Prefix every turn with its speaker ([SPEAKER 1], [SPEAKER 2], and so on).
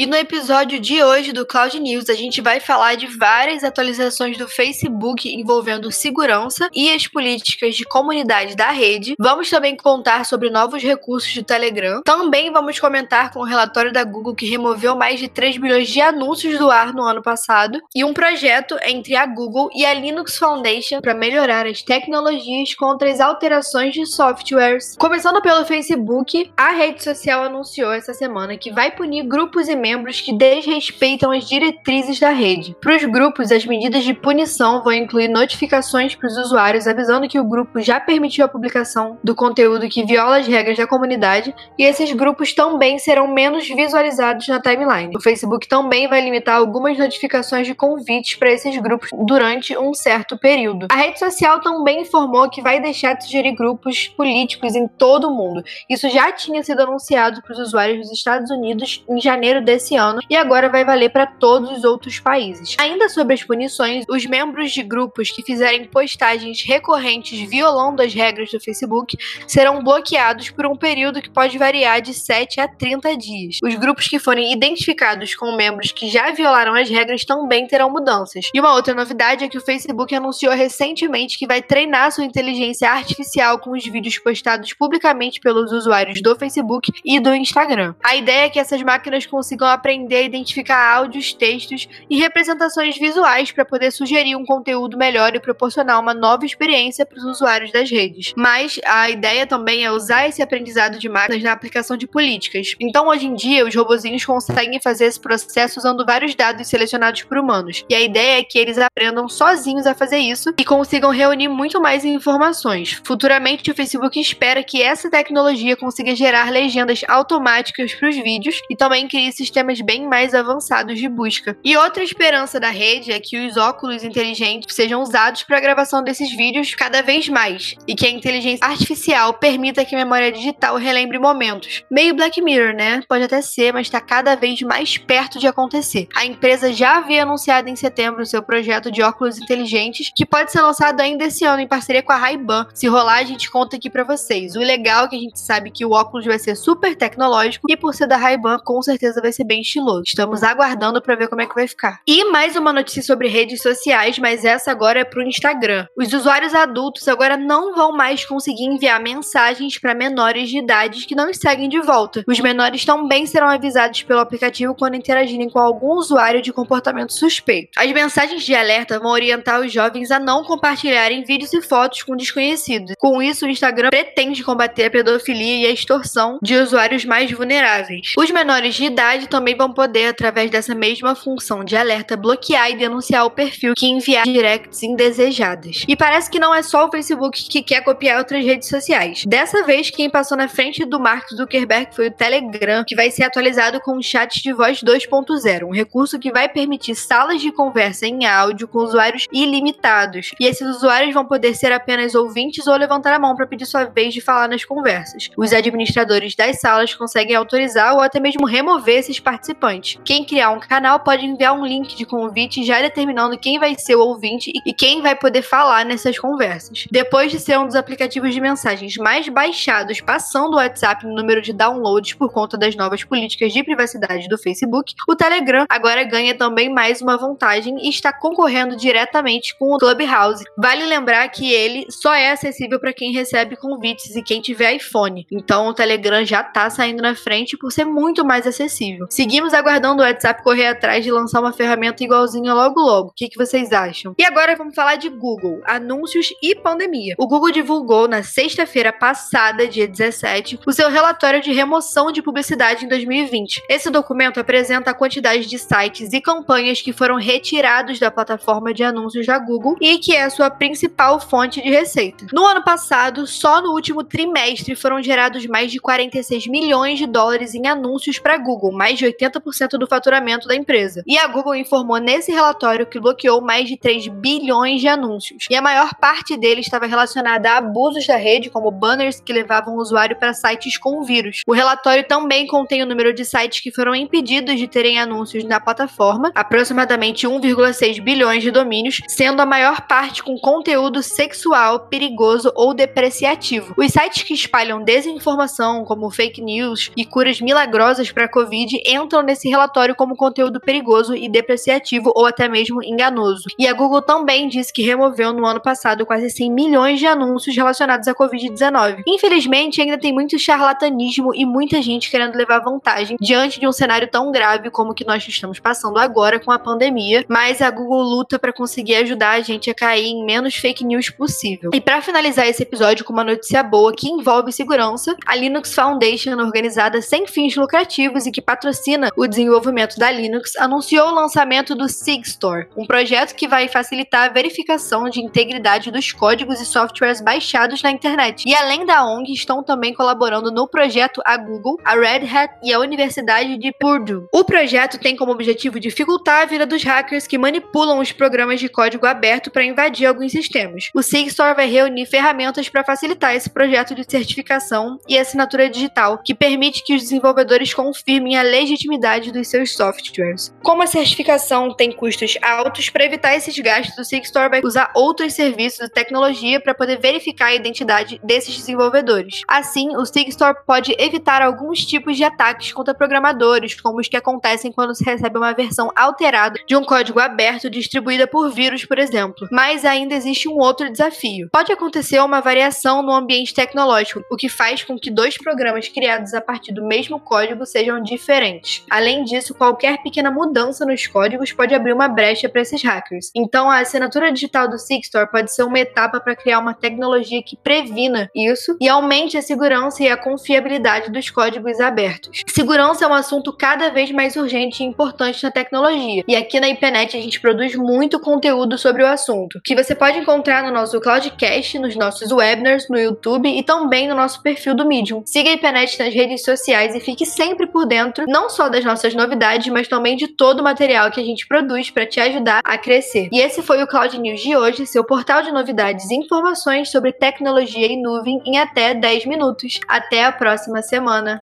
[SPEAKER 1] E no episódio de hoje do Cloud News, a gente vai falar de várias atualizações do Facebook envolvendo segurança e as políticas de comunidade da rede. Vamos também contar sobre novos recursos do Telegram. Também vamos comentar com o relatório da Google que removeu mais de 3 milhões de anúncios do ar no ano passado e um projeto entre a Google e a Linux Foundation para melhorar as tecnologias contra as alterações de softwares. Começando pelo Facebook, a rede social anunciou essa semana que vai punir grupos e membros que desrespeitam as diretrizes da rede. Para os grupos, as medidas de punição vão incluir notificações para os usuários avisando que o grupo já permitiu a publicação do conteúdo que viola as regras da comunidade e esses grupos também serão menos visualizados na timeline. O Facebook também vai limitar algumas notificações de convites para esses grupos durante um certo período. A rede social também informou que vai deixar de sugerir grupos políticos em todo o mundo. Isso já tinha sido anunciado para os usuários dos Estados Unidos em janeiro desse esse ano e agora vai valer para todos os outros países. Ainda sobre as punições, os membros de grupos que fizerem postagens recorrentes violando as regras do Facebook serão bloqueados por um período que pode variar de 7 a 30 dias. Os grupos que forem identificados com membros que já violaram as regras também terão mudanças. E uma outra novidade é que o Facebook anunciou recentemente que vai treinar sua inteligência artificial com os vídeos postados publicamente pelos usuários do Facebook e do Instagram. A ideia é que essas máquinas consigam aprender a identificar áudios, textos e representações visuais para poder sugerir um conteúdo melhor e proporcionar uma nova experiência para os usuários das redes. Mas a ideia também é usar esse aprendizado de máquinas na aplicação de políticas. Então, hoje em dia, os robozinhos conseguem fazer esse processo usando vários dados selecionados por humanos. E a ideia é que eles aprendam sozinhos a fazer isso e consigam reunir muito mais informações. Futuramente, o Facebook espera que essa tecnologia consiga gerar legendas automáticas para os vídeos e também crie sistemas bem mais avançados de busca. E outra esperança da rede é que os óculos inteligentes sejam usados para a gravação desses vídeos cada vez mais e que a inteligência artificial permita que a memória digital relembre momentos. Meio Black Mirror, né? Pode até ser, mas está cada vez mais perto de acontecer. A empresa já havia anunciado em setembro seu projeto de óculos inteligentes, que pode ser lançado ainda esse ano em parceria com a Ray-Ban. Se rolar, a gente conta aqui para vocês. O legal é que a gente sabe que o óculos vai ser super tecnológico e por ser da Ray-Ban, com certeza vai ser bem estiloso. Estamos aguardando para ver como é que vai ficar. E mais uma notícia sobre redes sociais, mas essa agora é pro Instagram. Os usuários adultos agora não vão mais conseguir enviar mensagens para menores de idade que não os seguem de volta. Os menores também serão avisados pelo aplicativo quando interagirem com algum usuário de comportamento suspeito. As mensagens de alerta vão orientar os jovens a não compartilharem vídeos e fotos com desconhecidos. Com isso, o Instagram pretende combater a pedofilia e a extorsão de usuários mais vulneráveis. Os menores de idade também vão poder, através dessa mesma função de alerta, bloquear e denunciar o perfil que enviar directs indesejadas. E parece que não é só o Facebook que quer copiar outras redes sociais. Dessa vez, quem passou na frente do Mark Zuckerberg foi o Telegram, que vai ser atualizado com o chat de voz 2.0, um recurso que vai permitir salas de conversa em áudio com usuários ilimitados. E esses usuários vão poder ser apenas ouvintes ou levantar a mão para pedir sua vez de falar nas conversas. Os administradores das salas conseguem autorizar ou até mesmo remover esses participante. Quem criar um canal pode enviar um link de convite já determinando quem vai ser o ouvinte e quem vai poder falar nessas conversas. Depois de ser um dos aplicativos de mensagens mais baixados, passando o WhatsApp no número de downloads por conta das novas políticas de privacidade do Facebook, o Telegram agora ganha também mais uma vantagem e está concorrendo diretamente com o Clubhouse. Vale lembrar que ele só é acessível para quem recebe convites e quem tiver iPhone. Então o Telegram já está saindo na frente por ser muito mais acessível. Seguimos aguardando o WhatsApp correr atrás de lançar uma ferramenta igualzinha logo logo. O que, que vocês acham? E agora vamos falar de Google, anúncios e pandemia. O Google divulgou na sexta-feira passada, dia 17, o seu relatório de remoção de publicidade em 2020. Esse documento apresenta a quantidade de sites e campanhas que foram retirados da plataforma de anúncios da Google e que é a sua principal fonte de receita. No ano passado, só no último trimestre foram gerados mais de 46 milhões de dólares em anúncios para Google, mais de 80% do faturamento da empresa. E a Google informou nesse relatório que bloqueou mais de 3 bilhões de anúncios. E a maior parte deles estava relacionada a abusos da rede, como banners que levavam o usuário para sites com vírus. O relatório também contém o número de sites que foram impedidos de terem anúncios na plataforma, aproximadamente 1,6 bilhões de domínios, sendo a maior parte com conteúdo sexual, perigoso ou depreciativo. Os sites que espalham desinformação, como fake news e curas milagrosas para a Covid, entram nesse relatório como conteúdo perigoso e depreciativo ou até mesmo enganoso. E a Google também disse que removeu no ano passado quase 100 milhões de anúncios relacionados à Covid-19. Infelizmente, ainda tem muito charlatanismo e muita gente querendo levar vantagem diante de um cenário tão grave como o que nós estamos passando agora com a pandemia, mas a Google luta para conseguir ajudar a gente a cair em menos fake news possível. E para finalizar esse episódio com uma notícia boa que envolve segurança, a Linux Foundation, organizada sem fins lucrativos e que patrocina o desenvolvimento da Linux, anunciou o lançamento do SIG Store, um projeto que vai facilitar a verificação de integridade dos códigos e softwares baixados na internet. E além da ONG, estão também colaborando no projeto a Google, a Red Hat e a Universidade de Purdue. O projeto tem como objetivo dificultar a vida dos hackers que manipulam os programas de código aberto para invadir alguns sistemas. O SIG Store vai reunir ferramentas para facilitar esse projeto de certificação e assinatura digital, que permite que os desenvolvedores confirmem a legitimidade dos seus softwares. Como a certificação tem custos altos, para evitar esses gastos, o SIG Store vai usar outros serviços de tecnologia para poder verificar a identidade desses desenvolvedores. Assim, o SIG Store pode evitar alguns tipos de ataques contra programadores, como os que acontecem quando se recebe uma versão alterada de um código aberto distribuída por vírus, por exemplo. Mas ainda existe um outro desafio. Pode acontecer uma variação no ambiente tecnológico, o que faz com que dois programas criados a partir do mesmo código sejam diferentes. Além disso, qualquer pequena mudança nos códigos pode abrir uma brecha para esses hackers. Então, a assinatura digital do Sigstore pode ser uma etapa para criar uma tecnologia que previna isso e aumente a segurança e a confiabilidade dos códigos abertos. Segurança é um assunto cada vez mais urgente e importante na tecnologia. E aqui na IPNET a gente produz muito conteúdo sobre o assunto, que você pode encontrar no nosso Cloudcast, nos nossos webinars, no YouTube e também no nosso perfil do Medium. Siga a IPNET nas redes sociais e fique sempre por dentro, não só das nossas novidades, mas também de todo o material que a gente produz para te ajudar a crescer. E esse foi o Cloud News de hoje, seu portal de novidades e informações sobre tecnologia e nuvem em até 10 minutos. Até a próxima semana!